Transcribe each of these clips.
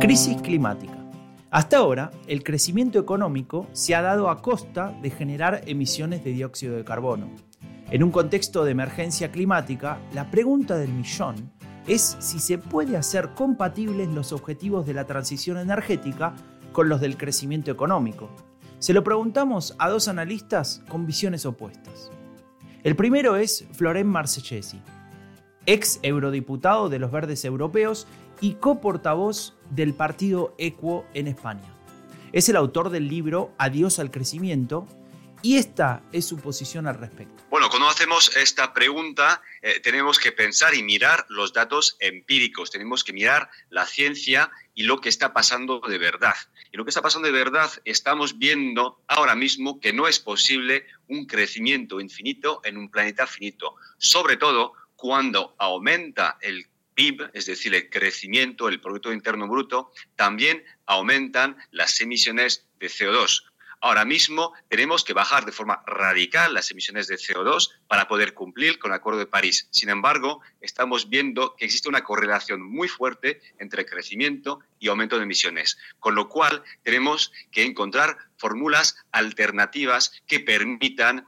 Crisis climática. Hasta ahora, el crecimiento económico se ha dado a costa de generar emisiones de dióxido de carbono. En un contexto de emergencia climática, la pregunta del millón es si se puede hacer compatibles los objetivos de la transición energética con los del crecimiento económico. Se lo preguntamos a dos analistas con visiones opuestas. El primero es Florent Marcellesi, ex eurodiputado de los Verdes Europeos y coportavoz del partido Equo en España. Es el autor del libro Adiós al crecimiento y esta es su posición al respecto. Bueno, cuando hacemos esta pregunta eh, tenemos que pensar y mirar los datos empíricos, tenemos que mirar la ciencia y lo que está pasando de verdad. Y lo que está pasando de verdad, estamos viendo ahora mismo que no es posible un crecimiento infinito en un planeta finito, sobre todo cuando aumenta el PIB, es decir, el crecimiento, el Producto Interno Bruto, también aumentan las emisiones de CO2. Ahora mismo tenemos que bajar de forma radical las emisiones de CO2 para poder cumplir con el Acuerdo de París. Sin embargo, estamos viendo que existe una correlación muy fuerte entre crecimiento y aumento de emisiones, con lo cual tenemos que encontrar fórmulas alternativas que permitan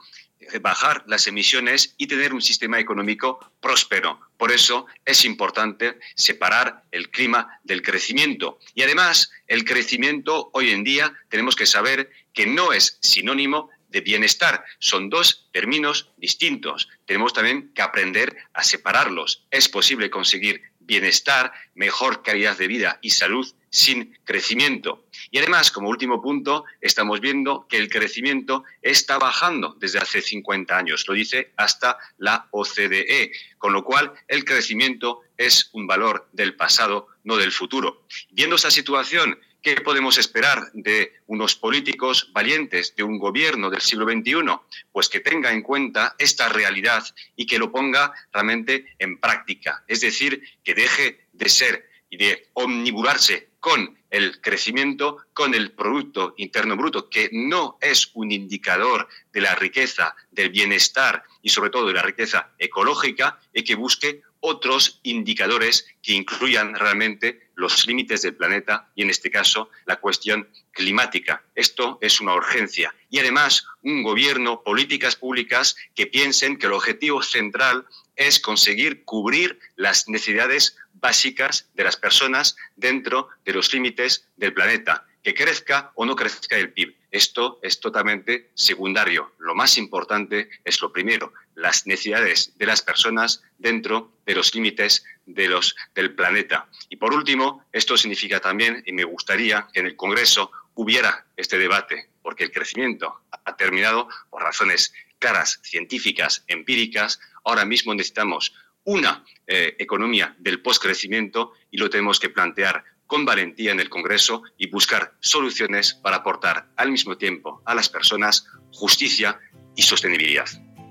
bajar las emisiones y tener un sistema económico próspero. Por eso es importante separar el clima del crecimiento. Y además, el crecimiento hoy en día tenemos que saber que no es sinónimo de bienestar. Son dos términos distintos. Tenemos también que aprender a separarlos. Es posible conseguir bienestar, mejor calidad de vida y salud sin crecimiento. Y además, como último punto, estamos viendo que el crecimiento está bajando desde hace 50 años, lo dice hasta la OCDE, con lo cual el crecimiento es un valor del pasado, no del futuro. Viendo esta situación, ¿qué podemos esperar de unos políticos valientes, de un gobierno del siglo XXI? Pues que tenga en cuenta esta realidad y que lo ponga realmente en práctica, es decir, que deje de ser y de omniburarse con el crecimiento, con el Producto Interno Bruto, que no es un indicador de la riqueza, del bienestar y sobre todo de la riqueza ecológica, y que busque otros indicadores que incluyan realmente los límites del planeta y en este caso la cuestión climática. Esto es una urgencia. Y además un gobierno, políticas públicas que piensen que el objetivo central es conseguir cubrir las necesidades básicas de las personas dentro de los límites del planeta, que crezca o no crezca el PIB. Esto es totalmente secundario. Lo más importante es lo primero, las necesidades de las personas dentro de los límites del planeta. Y por último, esto significa también, y me gustaría que en el Congreso hubiera este debate, porque el crecimiento ha terminado por razones claras, científicas, empíricas. Ahora mismo necesitamos una eh, economía del postcrecimiento y lo tenemos que plantear con valentía en el Congreso y buscar soluciones para aportar al mismo tiempo a las personas justicia y sostenibilidad.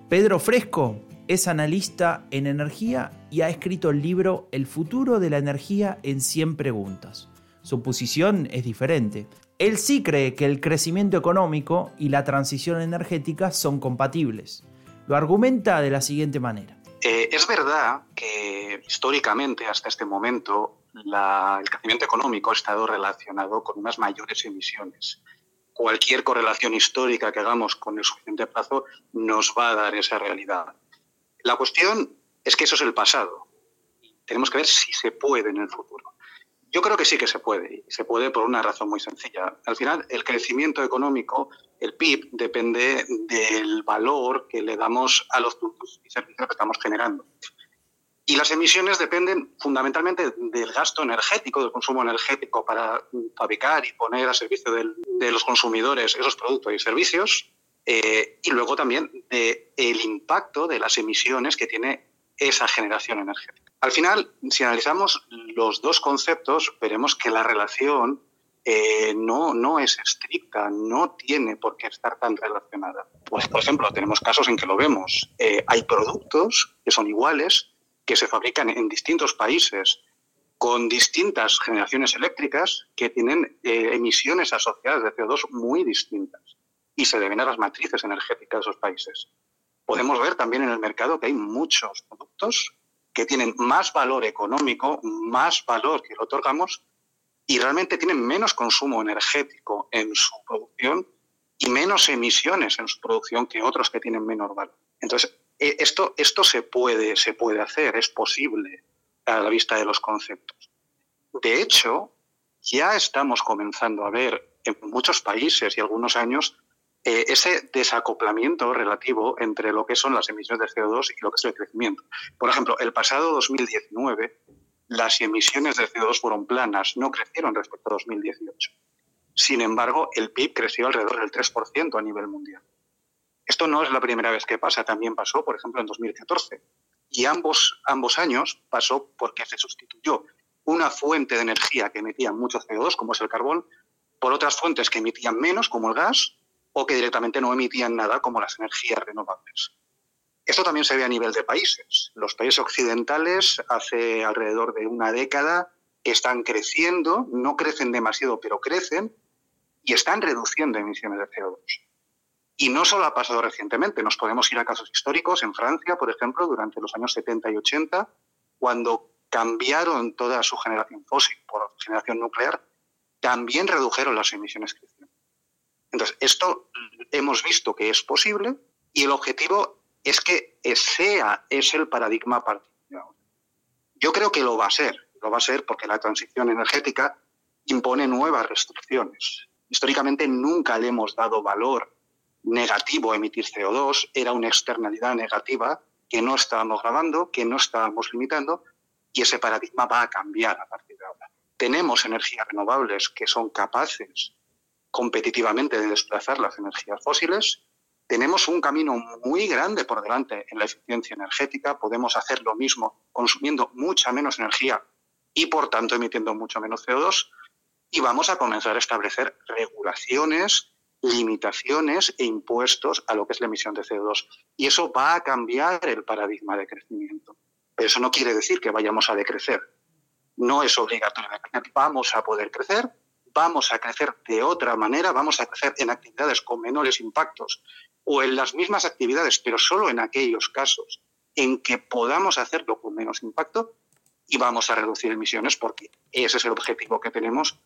Pedro Fresco es analista en energía y ha escrito el libro El futuro de la energía en 100 preguntas. Su posición es diferente. Él sí cree que el crecimiento económico y la transición energética son compatibles. Lo argumenta de la siguiente manera. Eh, es verdad que históricamente, hasta este momento, el crecimiento económico ha estado relacionado con unas mayores emisiones. Cualquier correlación histórica que hagamos con el suficiente plazo nos va a dar esa realidad. La cuestión es que eso es el pasado. Tenemos que ver si se puede en el futuro. Yo creo que sí que se puede, y se puede por una razón muy sencilla. Al final, el crecimiento económico, el PIB, depende del valor que le damos a los productos y servicios que estamos generando. Y las emisiones dependen fundamentalmente del gasto energético, del consumo energético para fabricar y poner a servicio de los consumidores esos productos y servicios, eh, y luego también del impacto de las emisiones que tiene esa generación energética. Al final, si analizamos los dos conceptos, veremos que la relación eh, no, no es estricta, no tiene por qué estar tan relacionada. Pues, por ejemplo, tenemos casos en que lo vemos. Eh, hay productos que son iguales, que se fabrican en distintos países con distintas generaciones eléctricas que tienen eh, emisiones asociadas de CO2 muy distintas y se deben a las matrices energéticas de esos países. Podemos ver también en el mercado que hay muchos productos que tienen más valor económico, más valor que le otorgamos y realmente tienen menos consumo energético en su producción y menos emisiones en su producción que otros que tienen menor valor. Entonces, esto, esto se, puede, se puede hacer, es posible a la vista de los conceptos. De hecho, ya estamos comenzando a ver en muchos países y algunos años eh, ese desacoplamiento relativo entre lo que son las emisiones de CO2 y lo que es el crecimiento. Por ejemplo, el pasado 2019 las emisiones de CO2 fueron planas, no crecieron respecto a 2018. Sin embargo, el PIB creció alrededor del 3% a nivel mundial. Esto no es la primera vez que pasa, también pasó, por ejemplo, en 2014. Y ambos, ambos años pasó porque se sustituyó una fuente de energía que emitía mucho CO2, como es el carbón, por otras fuentes que emitían menos, como el gas, o que directamente no emitían nada, como las energías renovables. Esto también se ve a nivel de países. Los países occidentales hace alrededor de una década están creciendo, no crecen demasiado, pero crecen y están reduciendo emisiones de CO2. Y no solo ha pasado recientemente, nos podemos ir a casos históricos. En Francia, por ejemplo, durante los años 70 y 80, cuando cambiaron toda su generación fósil por generación nuclear, también redujeron las emisiones crecientes. Entonces, esto hemos visto que es posible y el objetivo es que sea es el paradigma ahora. Yo creo que lo va a ser, lo va a ser porque la transición energética impone nuevas restricciones. Históricamente nunca le hemos dado valor negativo emitir CO2, era una externalidad negativa que no estábamos grabando, que no estábamos limitando, y ese paradigma va a cambiar a partir de ahora. Tenemos energías renovables que son capaces competitivamente de desplazar las energías fósiles. Tenemos un camino muy grande por delante en la eficiencia energética. Podemos hacer lo mismo consumiendo mucha menos energía y, por tanto, emitiendo mucho menos CO2. Y vamos a comenzar a establecer regulaciones limitaciones e impuestos a lo que es la emisión de CO2. Y eso va a cambiar el paradigma de crecimiento. Pero eso no quiere decir que vayamos a decrecer. No es obligatorio. Vamos a poder crecer, vamos a crecer de otra manera, vamos a crecer en actividades con menores impactos o en las mismas actividades, pero solo en aquellos casos en que podamos hacerlo con menos impacto y vamos a reducir emisiones porque ese es el objetivo que tenemos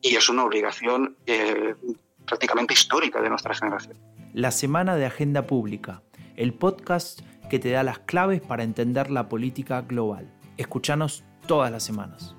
y es una obligación eh, prácticamente histórica de nuestra generación. La Semana de Agenda Pública, el podcast que te da las claves para entender la política global. Escuchanos todas las semanas.